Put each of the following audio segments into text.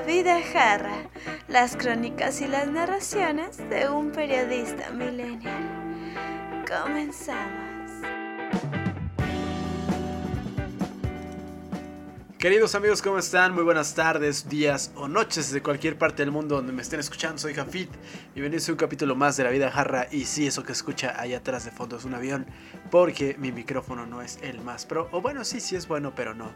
La vida jarra, las crónicas y las narraciones de un periodista millennial. Comenzamos. Queridos amigos, ¿cómo están? Muy buenas tardes, días o noches de cualquier parte del mundo donde me estén escuchando. Soy Jafit. Bienvenidos a un capítulo más de La Vida Jarra. Y sí, eso que escucha allá atrás de fondo es un avión, porque mi micrófono no es el más pro. O bueno, sí, sí es bueno, pero no.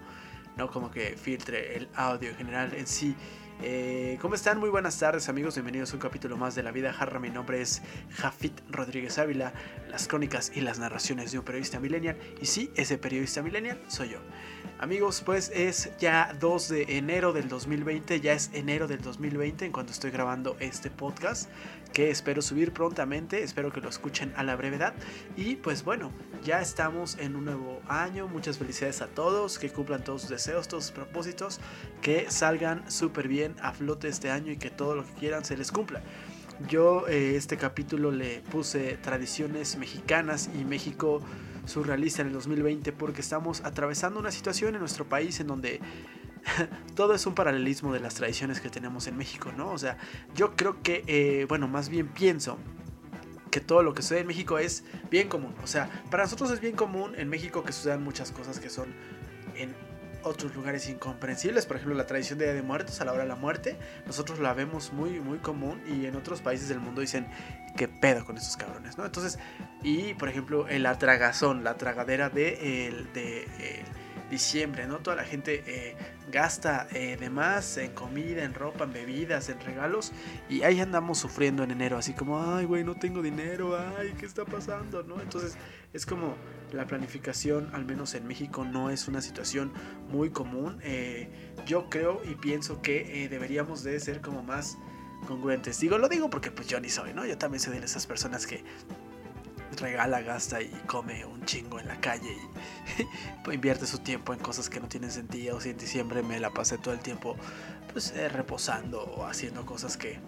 No como que filtre el audio en general en sí. Eh, ¿Cómo están? Muy buenas tardes amigos, bienvenidos a un capítulo más de La Vida Jarra. Mi nombre es Jafit Rodríguez Ávila, las crónicas y las narraciones de un periodista millennial. Y sí, ese periodista millennial soy yo. Amigos, pues es ya 2 de enero del 2020, ya es enero del 2020 en cuanto estoy grabando este podcast que espero subir prontamente, espero que lo escuchen a la brevedad. Y pues bueno, ya estamos en un nuevo año, muchas felicidades a todos, que cumplan todos sus deseos, todos sus propósitos, que salgan súper bien a flote este año y que todo lo que quieran se les cumpla. Yo eh, este capítulo le puse tradiciones mexicanas y México surrealista en el 2020 porque estamos atravesando una situación en nuestro país en donde todo es un paralelismo de las tradiciones que tenemos en México, ¿no? O sea, yo creo que, eh, bueno, más bien pienso que todo lo que sucede en México es bien común. O sea, para nosotros es bien común en México que sucedan muchas cosas que son en otros lugares incomprensibles. Por ejemplo, la tradición de Día de Muertos a la hora de la muerte. Nosotros la vemos muy, muy común y en otros países del mundo dicen, ¿qué pedo con estos cabrones? ¿no? Entonces, y por ejemplo, el atragazón, la tragadera de, el, de diciembre, ¿no? Toda la gente eh, gasta eh, de más en comida, en ropa, en bebidas, en regalos. Y ahí andamos sufriendo en enero, así como, ay, güey, no tengo dinero, ay, ¿qué está pasando? ¿no? Entonces es como la planificación, al menos en México, no es una situación muy común. Eh, yo creo y pienso que deberíamos de ser como más congruentes. Digo, lo digo porque pues yo ni soy, ¿no? Yo también soy de esas personas que regala, gasta y come un chingo en la calle y invierte su tiempo en cosas que no tienen sentido. Si en diciembre me la pasé todo el tiempo pues eh, reposando o haciendo cosas que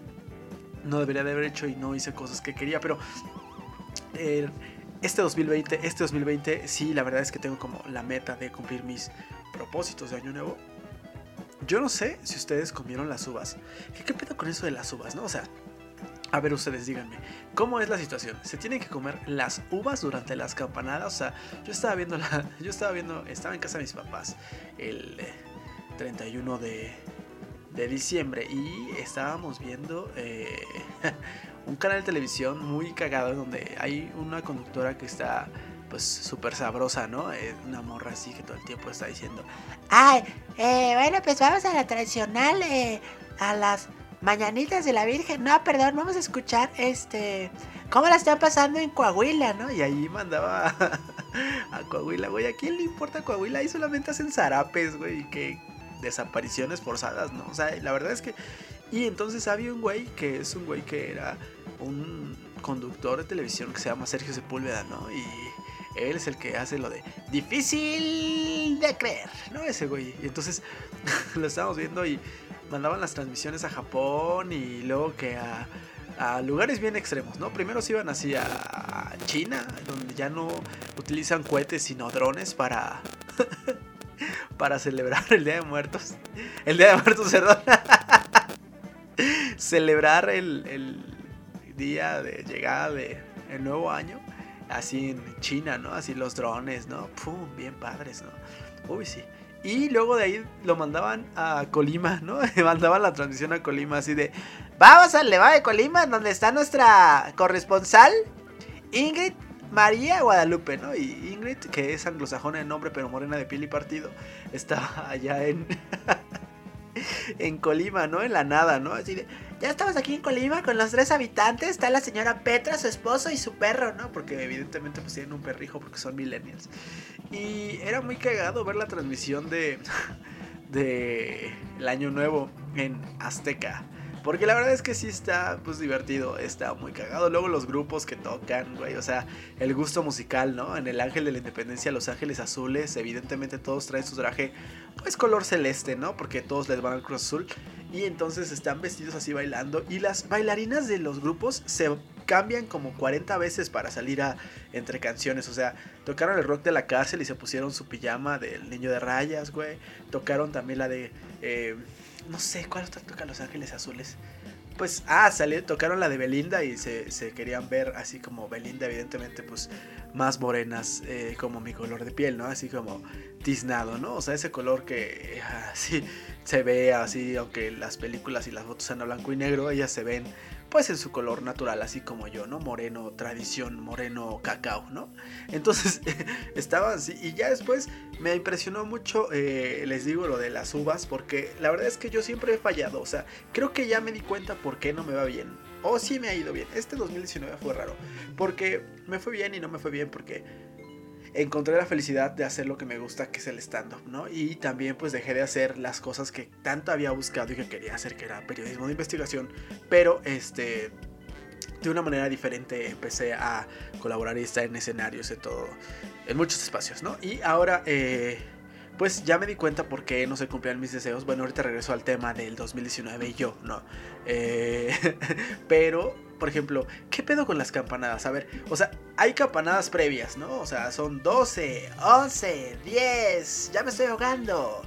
no debería de haber hecho y no hice cosas que quería, pero eh, este 2020, este 2020 sí, la verdad es que tengo como la meta de cumplir mis propósitos de año nuevo. Yo no sé si ustedes comieron las uvas. ¿Qué, qué pedo con eso de las uvas, no? O sea, a ver ustedes, díganme, ¿cómo es la situación? ¿Se tienen que comer las uvas durante las campanadas? O sea, yo estaba viendo la, yo estaba viendo, estaba en casa de mis papás el 31 eh, de, diciembre y estábamos viendo eh, un canal de televisión muy cagado donde hay una conductora que está pues súper sabrosa, ¿no? Eh, una morra así que todo el tiempo está diciendo, ay, bueno, pues vamos a la tradicional, a las Mañanitas de la Virgen. No, perdón, vamos a escuchar este. ¿Cómo la están pasando en Coahuila, no? Y ahí mandaba a, Coahuila, güey. ¿A quién le importa Coahuila? Ahí solamente hacen zarapes, güey. Que desapariciones forzadas, ¿no? O sea, la verdad es que. Y entonces había un güey que es un güey que era un conductor de televisión que se llama Sergio Sepúlveda, ¿no? Y él es el que hace lo de difícil de creer, ¿no? Ese güey. Y entonces lo estábamos viendo y mandaban las transmisiones a Japón y luego que a, lugares bien extremos, ¿no? Primero se iban así a China, donde ya no utilizan cohetes sino drones para para celebrar el Día de Muertos. El Día de Muertos, perdón. celebrar el, el, día de llegada de el nuevo año así en China, ¿no? Así los drones, ¿no? Pum, bien padres, ¿no? Uy, sí. Y luego de ahí lo mandaban a Colima, ¿no? mandaban la transmisión a Colima así de, vamos al Levado de Colima, donde está nuestra corresponsal, Ingrid María Guadalupe, ¿no? Y Ingrid, que es anglosajona de nombre, pero morena de piel y partido, está allá en, en Colima, ¿no? En la nada, ¿no? Así de, ya estamos aquí en Colima con los tres habitantes. Está la señora Petra, su esposo y su perro, ¿no? Porque evidentemente pues tienen un perrijo porque son millennials. Y era muy cagado ver la transmisión de, de el año nuevo en Azteca. Porque la verdad es que sí está pues divertido, está muy cagado. Luego los grupos que tocan, güey, o sea, el gusto musical, ¿no? En el Ángel de la Independencia, Los Ángeles Azules, evidentemente todos traen su traje pues color celeste, ¿no? Porque todos les van al Cruz Azul. Y entonces están vestidos así bailando. Y las bailarinas de los grupos se cambian como 40 veces para salir a entre canciones. O sea, tocaron el rock de la cárcel y se pusieron su pijama del niño de rayas, güey. Tocaron también la de... Eh, no sé, ¿cuál otra toca Los Ángeles Azules? Pues, ah, salió, tocaron la de Belinda y se, se querían ver así como Belinda, evidentemente, pues más morenas, eh, como mi color de piel, ¿no? Así como tiznado, ¿no? O sea, ese color que así se ve así, aunque las películas y las fotos sean a blanco y negro, ellas se ven pues en su color natural, así como yo, ¿no? Moreno, tradición, moreno, cacao, ¿no? Entonces estaba así y ya después me impresionó mucho, eh, les digo, lo de las uvas, porque la verdad es que yo siempre he fallado, o sea, creo que ya me di cuenta por qué no me va bien. O sí me ha ido bien. Este 2019 fue raro, porque me fue bien y no me fue bien porque encontré la felicidad de hacer lo que me gusta, que es el stand-up, ¿no? Y también pues dejé de hacer las cosas que tanto había buscado y que quería hacer, que era periodismo de investigación, pero este... De una manera diferente empecé a colaborar y estar en escenarios, en todo, en muchos espacios, ¿no? Y ahora, eh, pues ya me di cuenta por qué no se cumplían mis deseos. Bueno, ahorita regreso al tema del 2019 y yo, ¿no? Eh, pero por ejemplo, ¿qué pedo con las campanadas? A ver, o sea, hay campanadas previas, ¿no? O sea, son 12, 11, 10, ya me estoy ahogando.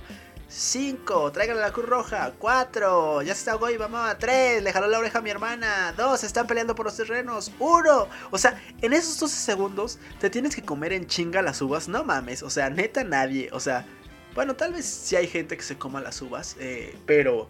5, tráigale la cruz roja. 4, ya se está ahogó y mamá. 3, le jaló la oreja a mi hermana. 2, están peleando por los terrenos. 1, o sea, en esos 12 segundos te tienes que comer en chinga las uvas. No mames, o sea, neta nadie. O sea, bueno, tal vez sí hay gente que se coma las uvas, eh, pero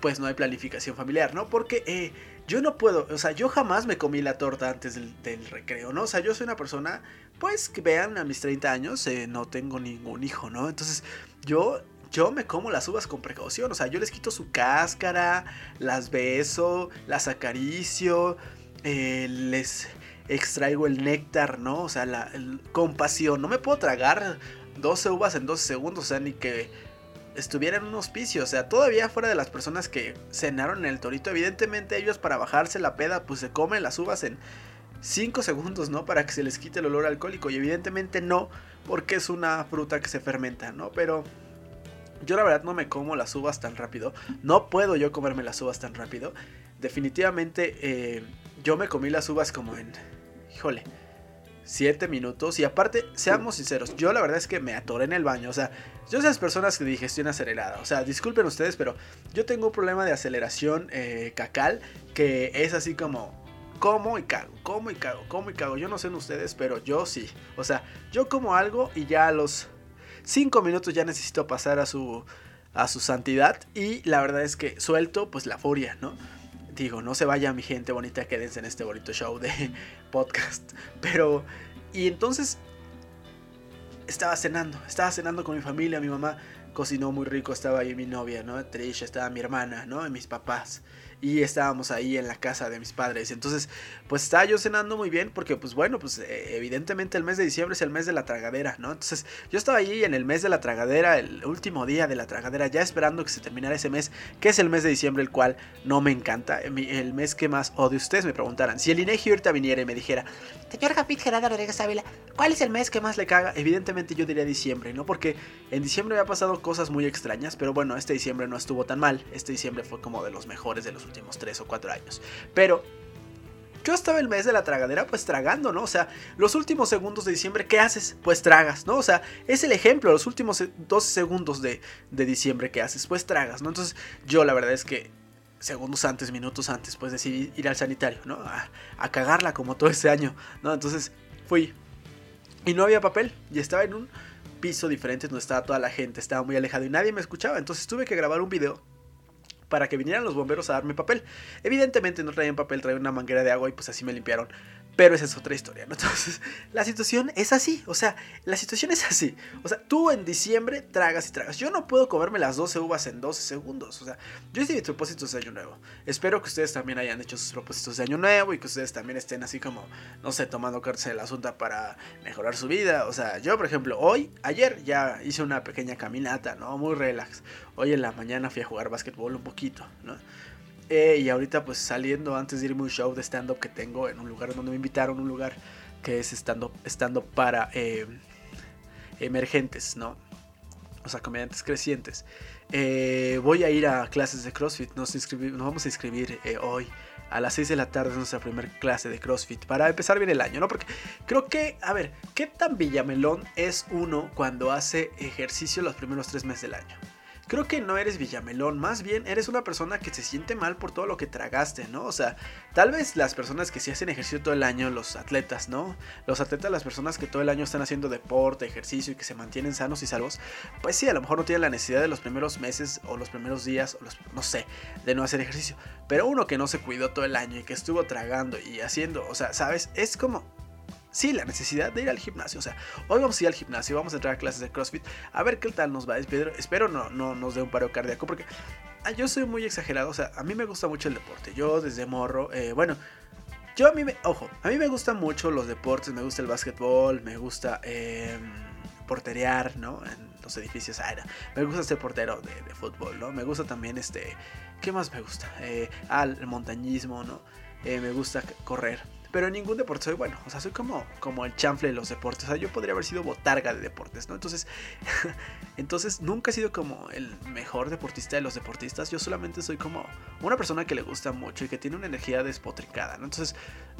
pues no hay planificación familiar, ¿no? Porque eh, yo no puedo, o sea, yo jamás me comí la torta antes del, recreo, ¿no? O sea, yo soy una persona, pues que vean, a mis 30 años eh, no tengo ningún hijo, ¿no? Entonces, yo, yo me como las uvas con precaución, o sea, yo les quito su cáscara, las beso, las acaricio, eh, les extraigo el néctar, ¿no? O sea, la compasión, no me puedo tragar 12 uvas en 12 segundos, o sea, ni que estuviera en un hospicio. O sea, todavía fuera de las personas que cenaron en el torito, evidentemente ellos para bajarse la peda, pues se comen las uvas en 5 segundos, ¿no? Para que se les quite el olor alcohólico. Y evidentemente no, porque es una fruta que se fermenta, ¿no? Pero yo la verdad no me como las uvas tan rápido. No puedo yo comerme las uvas tan rápido. Definitivamente eh, yo me comí las uvas como en... Híjole 7 minutos. Y aparte, seamos sinceros, yo la verdad es que me atoré en el baño. O sea, yo soy las personas que digestión acelerada. O sea, disculpen ustedes, pero yo tengo un problema de aceleración eh, cacal que es así como como y cago, como y cago, como y cago. Yo no sé en ustedes, pero yo sí. O sea, yo como algo y ya a los 5 minutos ya necesito pasar a su a su santidad y la verdad es que suelto pues la furia, ¿no? Digo, no se vaya mi gente bonita, quédense en este bonito show de podcast. Pero, y entonces estaba cenando, estaba cenando con mi familia, mi mamá cocinó muy rico, estaba ahí mi novia, ¿no? Trisha, estaba mi hermana, ¿no? Y mis papás y estábamos ahí en la casa de mis padres. Entonces, pues estaba yo cenando muy bien porque, pues bueno, pues eh, evidentemente el mes de diciembre es el mes de la tragadera, ¿no? Entonces, yo estaba ahí en el mes de la tragadera, el último día de la tragadera, ya esperando que se terminara ese mes, que es el mes de diciembre, el cual no me encanta, el mes que más odio. Ustedes me preguntaran, si el INEGI ahorita viniera y me dijera, señor Japit Gerardo Rodríguez Ávila, ¿cuál es el mes que más le caga? Evidentemente yo diría diciembre, ¿no? Porque en diciembre me ha pasado cosas muy extrañas, pero bueno, este diciembre no estuvo tan mal, este diciembre fue como de los mejores de los últimos 3 o 4 años. Pero yo estaba el mes de la tragadera pues tragando, ¿no? O sea, los últimos segundos de diciembre, ¿qué haces? Pues tragas, ¿no? O sea, es el ejemplo, los últimos 12 segundos de, diciembre, ¿qué haces? Pues tragas, ¿no? Entonces yo la verdad es que segundos antes, minutos antes, pues decidí ir al sanitario, ¿no? A, a cagarla como todo ese año, ¿no? Entonces fui y no había papel y estaba en un piso diferente donde estaba toda la gente, estaba muy alejado y nadie me escuchaba, entonces tuve que grabar un video para que vinieran los bomberos a darme papel. Evidentemente no traían papel, traían una manguera de agua y pues así me limpiaron. Pero esa es otra historia, ¿no? Entonces, la situación es así, o sea, la situación es así. O sea, tú en diciembre tragas y tragas. Yo no puedo comerme las 12 uvas en 12 segundos. O sea, yo hice mis propósitos de año nuevo. Espero que ustedes también hayan hecho sus propósitos de año nuevo y que ustedes también estén así como, no sé, tomando cartas de la asunta para mejorar su vida. O sea, yo, por ejemplo, hoy, ayer ya hice una pequeña caminata, ¿no? Muy relax. Hoy en la mañana fui a jugar básquetbol un poquito, ¿no? Eh, y ahorita pues saliendo antes de irme a un show de stand-up que tengo en un lugar donde me invitaron, un lugar que es stand-up stand para eh, emergentes, ¿no? O sea, comediantes crecientes. Eh, voy a ir a clases de CrossFit, nos, nos vamos a inscribir hoy. A las 6 de la tarde es nuestra primera clase de CrossFit para empezar bien el año, ¿no? Porque creo que, a ver, ¿qué tan villamelón es uno cuando hace ejercicio los primeros tres meses del año? Creo que no eres Villamelón, más bien eres una persona que se siente mal por todo lo que tragaste, ¿no? O sea, tal vez las personas que sí hacen ejercicio todo el año, los atletas, ¿no? Los atletas, las personas que todo el año están haciendo deporte, ejercicio y que se mantienen sanos y salvos, pues sí, a lo mejor no tienen la necesidad de los primeros meses o los primeros días, o los, no sé, de no hacer ejercicio. Pero uno que no se cuidó todo el año y que estuvo tragando y haciendo, o sea, ¿sabes? Es como sí, la necesidad de ir al gimnasio. O sea, hoy vamos a ir al gimnasio, vamos a entrar a clases de CrossFit, a ver qué tal nos va. Espero, espero no, no nos dé un paro cardíaco, porque ah, yo soy muy exagerado. O sea, a mí me gusta mucho el deporte. Yo desde morro, eh, bueno, yo a mí me, ojo, a mí me gustan mucho los deportes, me gusta el básquetbol, me gusta eh, porterear, ¿no? En los edificios, ah, me gusta ser portero de, fútbol, ¿no? Me gusta también este, ¿qué más me gusta? Eh, ah, el montañismo, ¿no? Eh, me gusta correr. Pero en ningún deporte soy bueno. O sea, soy como, como el chanfle de los deportes. O sea, yo podría haber sido botarga de deportes, ¿no? Entonces, entonces nunca he sido como el mejor deportista de los deportistas. Yo solamente soy como una persona que le gusta mucho y que tiene una energía despotricada, ¿no? Entonces,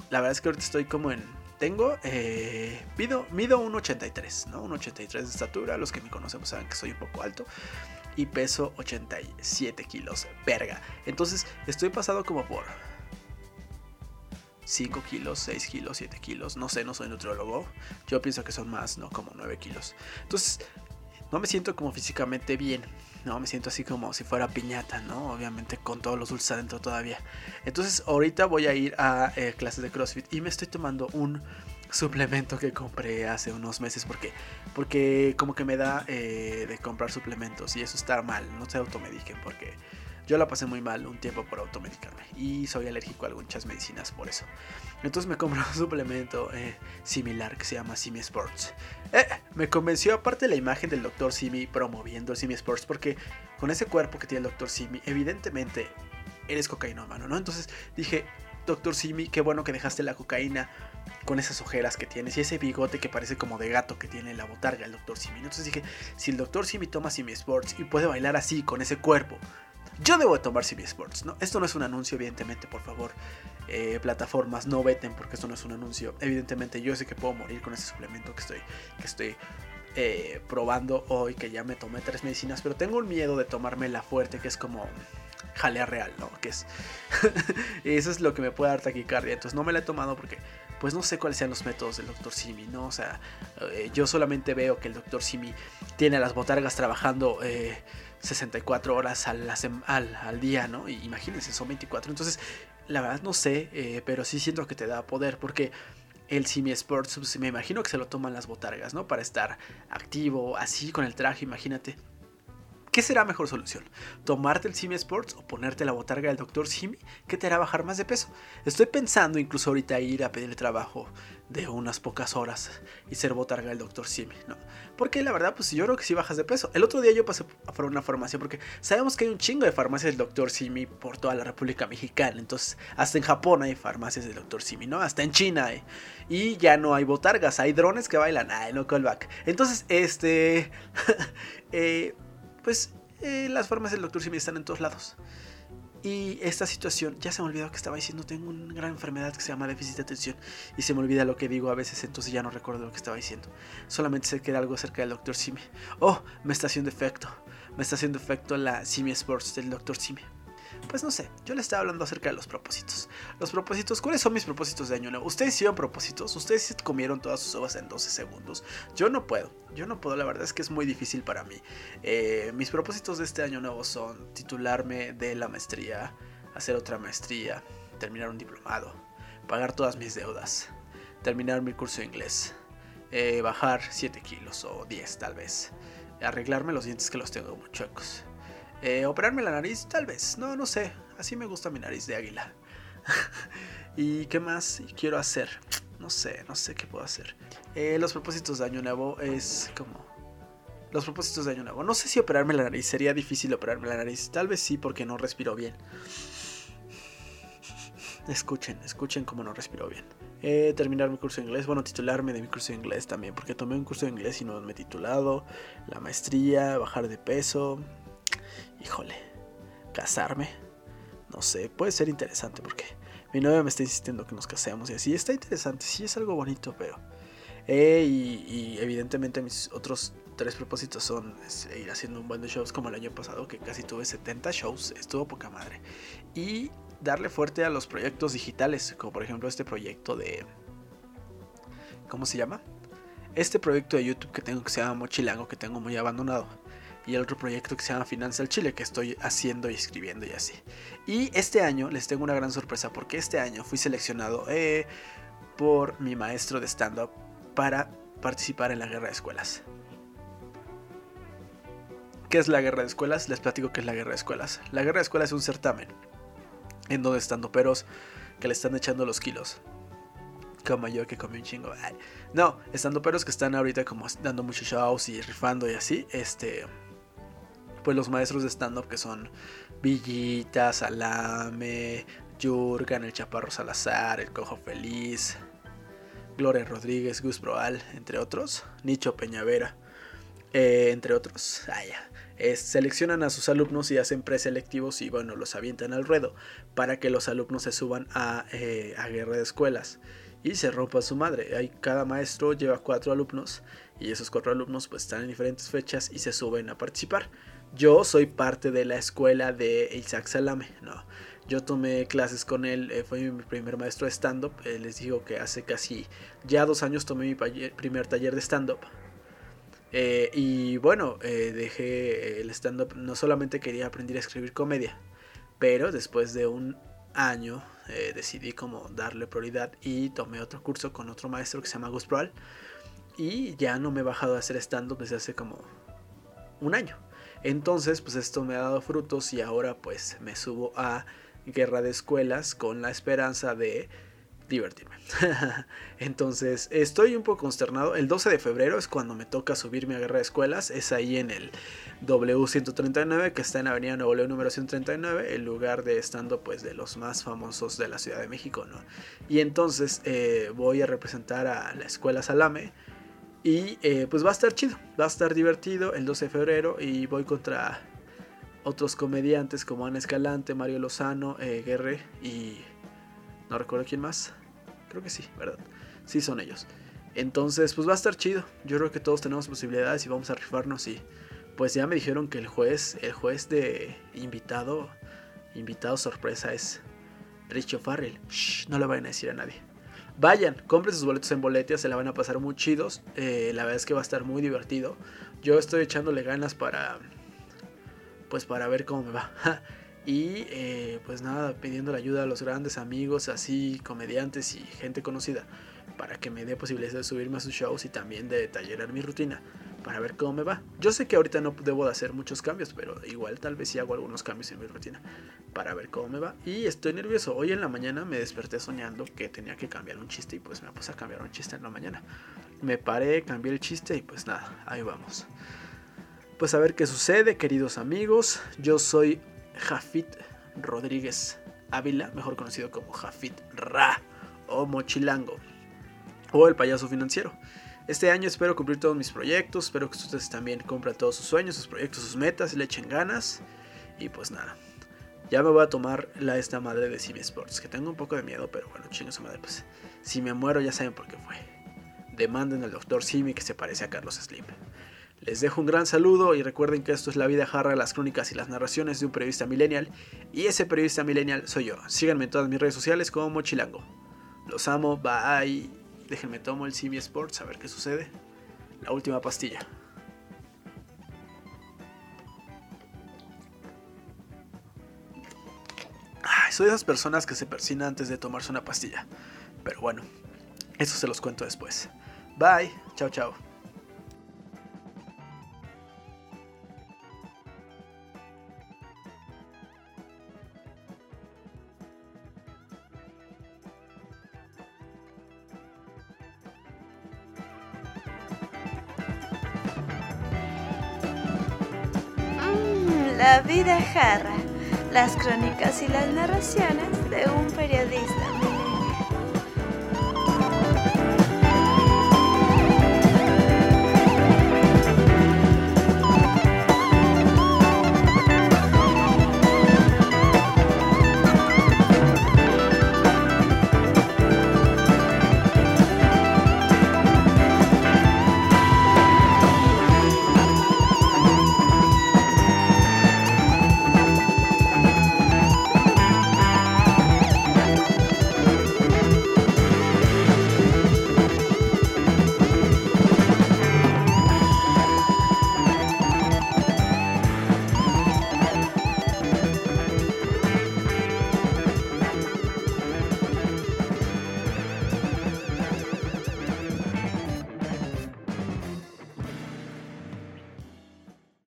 la verdad es que ahorita estoy como en... Tengo, eh, mido, mido 1,83, ¿no? 1,83 de estatura. Los que me conocen pues saben que soy un poco alto y peso 87 kilos, verga. Entonces estoy pasado como por 5 kilos, 6 kilos, 7 kilos. No sé, no soy nutriólogo. Yo pienso que son más, ¿no? Como 9 kilos. Entonces, no me siento como físicamente bien. No, me siento así como si fuera piñata, ¿no? Obviamente con todos los dulces adentro todavía. Entonces, ahorita voy a ir a eh, clases de CrossFit y me estoy tomando un suplemento que compré hace unos meses porque porque como que me da eh, de comprar suplementos y eso está mal no se automediquen porque yo la pasé muy mal un tiempo por automedicarme y soy alérgico a algunas medicinas por eso. Entonces me compré un suplemento eh, similar que se llama Simi Sports. Eh, me convenció aparte la imagen del Dr. Simi promoviendo el Simi Sports porque con ese cuerpo que tiene el Dr. Simi evidentemente eres cocainómano, ¿no? Entonces dije, Dr. Simi, qué bueno que dejaste la cocaína con esas ojeras que tienes y ese bigote que parece como de gato que tiene la botarga el Dr. Simi. Entonces dije, si el Dr. Simi toma Simi Sports y puede bailar así con ese cuerpo yo debo tomar CB Sports, ¿no? Esto no es un anuncio, evidentemente, por favor. Eh, plataformas, no veten porque esto no es un anuncio. Evidentemente, yo sé que puedo morir con ese suplemento que estoy, que estoy eh, probando hoy, que ya me tomé tres medicinas, pero tengo un miedo de tomarme la fuerte, que es como jalea real, ¿no? Que es. eso es lo que me puede dar taquicardia. Entonces no me la he tomado porque pues no sé cuáles sean los métodos del Dr. Simi, ¿no? O sea, eh, yo solamente veo que el Dr. Simi tiene a las botargas trabajando 64 horas al, al, día, ¿no? Y imagínense, son 24. Entonces, la verdad no sé, eh, pero sí siento que te da poder porque el Simi Sports, pues, me imagino que se lo toman las botargas, ¿no? Para estar activo, así con el traje, imagínate. ¿Qué será mejor solución? ¿Tomarte el Simi Sports o ponerte la botarga del Dr. Simi? ¿Qué te hará bajar más de peso? Estoy pensando incluso ahorita ir a pedir trabajo de unas pocas horas y ser botarga del Dr. Simi, ¿no? Porque la verdad, pues yo creo que sí bajas de peso. El otro día yo pasé por una farmacia porque sabemos que hay un chingo de farmacias del Dr. Simi por toda la República Mexicana. Entonces, hasta en Japón hay farmacias del Dr. Simi, ¿no? Hasta en China. Y ya no hay botargas, hay drones que bailan. Ay, no callback. Entonces, este... eh, pues eh, las formas del doctor Simi están en todos lados. Y esta situación, ya se me olvidó que estaba diciendo, tengo una gran enfermedad que se llama déficit de atención y se me olvida lo que digo a veces, entonces ya no recuerdo lo que estaba diciendo. Solamente sé que era algo acerca del doctor Simi. Oh, me está haciendo efecto. Me está haciendo efecto la Simi Sports del doctor Simi. Pues no sé, yo le estaba hablando acerca de los propósitos. Los propósitos, ¿cuáles son mis propósitos de año nuevo? ¿Ustedes hicieron propósitos? ¿Ustedes comieron todas sus uvas en 12 segundos? Yo no puedo, yo no puedo, la verdad es que es muy difícil para mí. Eh, mis propósitos de este año nuevo son titularme de la maestría, hacer otra maestría, terminar un diplomado, pagar todas mis deudas, terminar mi curso de inglés, eh, bajar 7 kilos o 10 tal vez, arreglarme los dientes que los tengo muy chuecos eh, operarme la nariz, tal vez. No, no sé. Así me gusta mi nariz de águila. ¿Y qué más quiero hacer? No sé, no sé qué puedo hacer. Eh, los propósitos de Año Nuevo es como... Los propósitos de Año Nuevo. No sé si operarme la nariz. Sería difícil operarme la nariz. Tal vez sí porque no respiro bien. Escuchen, escuchen cómo no respiro bien. Eh, terminar mi curso de inglés, bueno, titularme de mi curso de inglés también, porque tomé un curso de inglés y no me he titulado. La maestría, bajar de peso, híjole, casarme. No sé, puede ser interesante porque mi novia me está insistiendo que nos casemos y así. Está interesante, sí es algo bonito, pero... Eh, y, evidentemente mis otros tres propósitos son ir haciendo un buen de shows como el año pasado, que casi tuve 70 shows, estuvo poca madre. Y darle fuerte a los proyectos digitales, como por ejemplo este proyecto de... ¿Cómo se llama? Este proyecto de YouTube que tengo que se llama Mochilango, que tengo muy abandonado. Y el otro proyecto que se llama Finanza al Chile, que estoy haciendo y escribiendo y así. Y este año les tengo una gran sorpresa, porque este año fui seleccionado eh, por mi maestro de stand-up para participar en la guerra de escuelas. ¿Qué es la guerra de escuelas? Les platico qué es la guerra de escuelas. La guerra de escuelas es un certamen en donde estando peros que le están echando los kilos. Como yo que comí un chingo. No, estando peros que están ahorita como dando muchos shows y rifando y así. Este. Pues los maestros de stand-up que son Villita, Salame, Jurgan, el Chaparro Salazar, el Cojo Feliz, Gloria Rodríguez, Gus Proal, entre otros. Nicho Peñavera, eh, entre otros. Ah, seleccionan a sus alumnos y hacen preselectivos y bueno, los avientan al ruedo para que los alumnos se suban a, eh, a guerra de escuelas y se rompa su madre. Hay, cada maestro lleva cuatro alumnos y esos cuatro alumnos pues están en diferentes fechas y se suben a participar. Yo soy parte de la escuela de Isaac Salame, no. Yo tomé clases con él, eh, fue mi primer maestro de stand-up. Eh, les digo que hace casi ya dos años tomé mi primer taller de stand-up. Eh, y bueno, eh, dejé el stand-up, no solamente quería aprender a escribir comedia, pero después de un año decidí como darle prioridad y tomé otro curso con otro maestro que se llama Gus Proal y ya no me he bajado a hacer stand-up desde hace como un año. Entonces, pues esto me ha dado frutos y ahora pues me subo a Guerra de Escuelas con la esperanza de divertirme. Entonces, estoy un poco consternado. El 12 de febrero es cuando me toca subirme a Guerra de Escuelas. Es ahí en el W139, que está en Avenida Nuevo León número 139, el lugar de estando pues de los más famosos de la Ciudad de México, ¿no? Y entonces eh, voy a representar a la Escuela Salame. Y eh, pues va a estar chido, va a estar divertido el 12 de febrero y voy contra otros comediantes como Ana Escalante, Mario Lozano, eh, Guerre y no recuerdo quién más. Creo que sí, ¿verdad? Sí son ellos. Entonces, pues va a estar chido. Yo creo que todos tenemos posibilidades y vamos a rifarnos. Y pues ya me dijeron que el juez, el juez de invitado, invitado sorpresa es Richo Farrell. Shh, no le vayan a decir a nadie. Vayan, compren sus boletos en boletia, se la van a pasar muy chidos. Eh, la verdad es que va a estar muy divertido. Yo estoy echándole ganas para. Pues para ver cómo me va. Y eh, pues nada, pidiendo la ayuda a los grandes amigos, así comediantes y gente conocida, para que me dé posibilidad de subirme a sus shows y también de tallerar mi rutina, para ver cómo me va. Yo sé que ahorita no debo de hacer muchos cambios, pero igual tal vez sí hago algunos cambios en mi rutina, para ver cómo me va. Y estoy nervioso. Hoy en la mañana me desperté soñando que tenía que cambiar un chiste y pues me puse a cambiar un chiste en la mañana. Me paré, cambié el chiste y pues nada, ahí vamos. Pues a ver qué sucede, queridos amigos. Yo soy Jafit Rodríguez Ávila, mejor conocido como Jafit Ra o Mochilango o el payaso financiero. Este año espero cumplir todos mis proyectos, espero que ustedes también cumplan todos sus sueños, sus proyectos, sus metas, le echen ganas y pues nada. Ya me voy a tomar la esta madre de CB Sports, que tengo un poco de miedo, pero bueno, chingo su madre, pues si me muero ya saben por qué fue. Demanden al doctor Simi que se parece a Carlos Slim. Les dejo un gran saludo y recuerden que esto es La Vida Jarra, las crónicas y las narraciones de un periodista millennial. Y ese periodista millennial soy yo. Síganme en todas mis redes sociales como Mochilango. Los amo, bye. Déjenme tomo el CB Sports a ver qué sucede. La última pastilla. Soy de esas personas que se persinan antes de tomarse una pastilla. Pero bueno, eso se los cuento después. Bye, chao chao. La vida jarra, las crónicas y las narraciones de un periodista